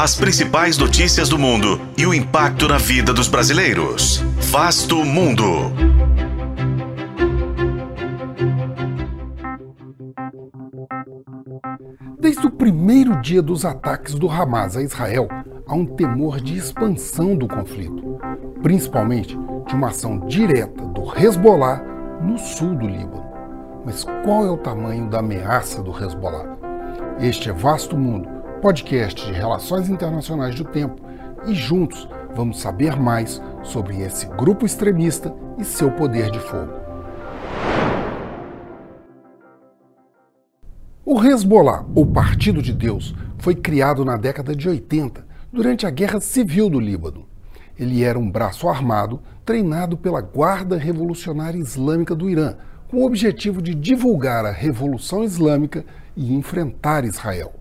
As principais notícias do mundo e o impacto na vida dos brasileiros. Vasto Mundo. Desde o primeiro dia dos ataques do Hamas a Israel, há um temor de expansão do conflito, principalmente de uma ação direta do Hezbollah no sul do Líbano. Mas qual é o tamanho da ameaça do Hezbollah? Este é Vasto Mundo, podcast de relações internacionais do tempo, e juntos vamos saber mais sobre esse grupo extremista e seu poder de fogo. O Hezbollah, ou Partido de Deus, foi criado na década de 80, durante a Guerra Civil do Líbano. Ele era um braço armado treinado pela Guarda Revolucionária Islâmica do Irã, com o objetivo de divulgar a Revolução Islâmica e enfrentar Israel.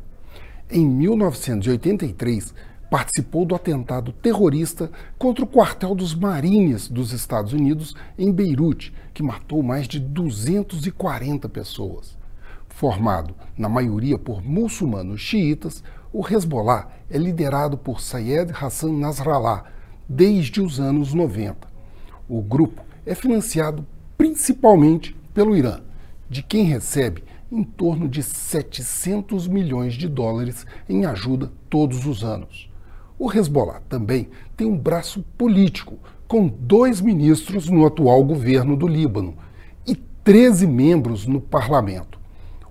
Em 1983, participou do atentado terrorista contra o quartel dos Marines dos Estados Unidos em Beirute, que matou mais de 240 pessoas. Formado, na maioria, por muçulmanos xiitas, o Hezbollah é liderado por Sayed Hassan Nasrallah desde os anos 90. O grupo é financiado principalmente pelo Irã, de quem recebe em torno de 700 milhões de dólares em ajuda todos os anos. O Hezbollah também tem um braço político, com dois ministros no atual governo do Líbano e 13 membros no parlamento,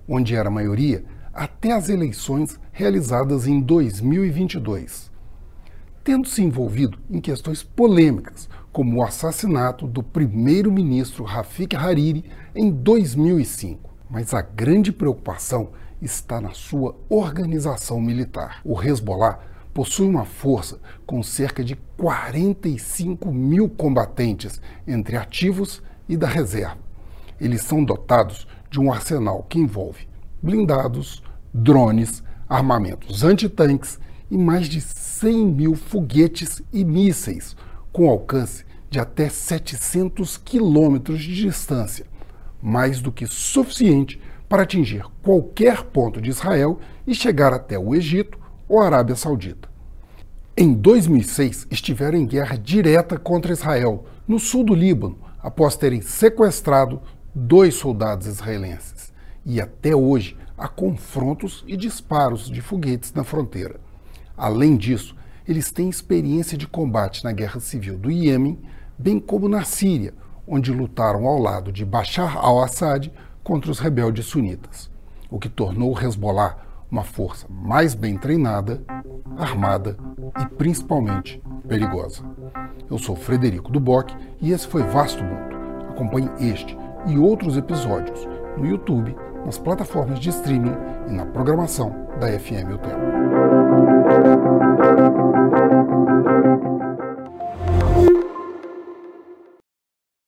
onde era maioria até as eleições realizadas em 2022. Tendo se envolvido em questões polêmicas, como o assassinato do primeiro-ministro Rafik Hariri em 2005. Mas a grande preocupação está na sua organização militar. O Hezbollah possui uma força com cerca de 45 mil combatentes entre ativos e da reserva. Eles são dotados de um arsenal que envolve blindados, drones, armamentos antitanques e mais de 100 mil foguetes e mísseis com alcance de até 700 quilômetros de distância, mais do que suficiente para atingir qualquer ponto de Israel e chegar até o Egito ou Arábia Saudita. Em 2006, estiveram em guerra direta contra Israel, no sul do Líbano, após terem sequestrado dois soldados israelenses. E até hoje há confrontos e disparos de foguetes na fronteira. Além disso, eles têm experiência de combate na guerra civil do Iêmen, bem como na Síria, onde lutaram ao lado de Bashar al-Assad contra os rebeldes sunitas, o que tornou o Hezbollah uma força mais bem treinada, armada e principalmente perigosa. Eu sou Frederico Duboc e esse foi Vasto Mundo. Acompanhe este e outros episódios no YouTube, nas plataformas de streaming e na programação da FM O Tempo.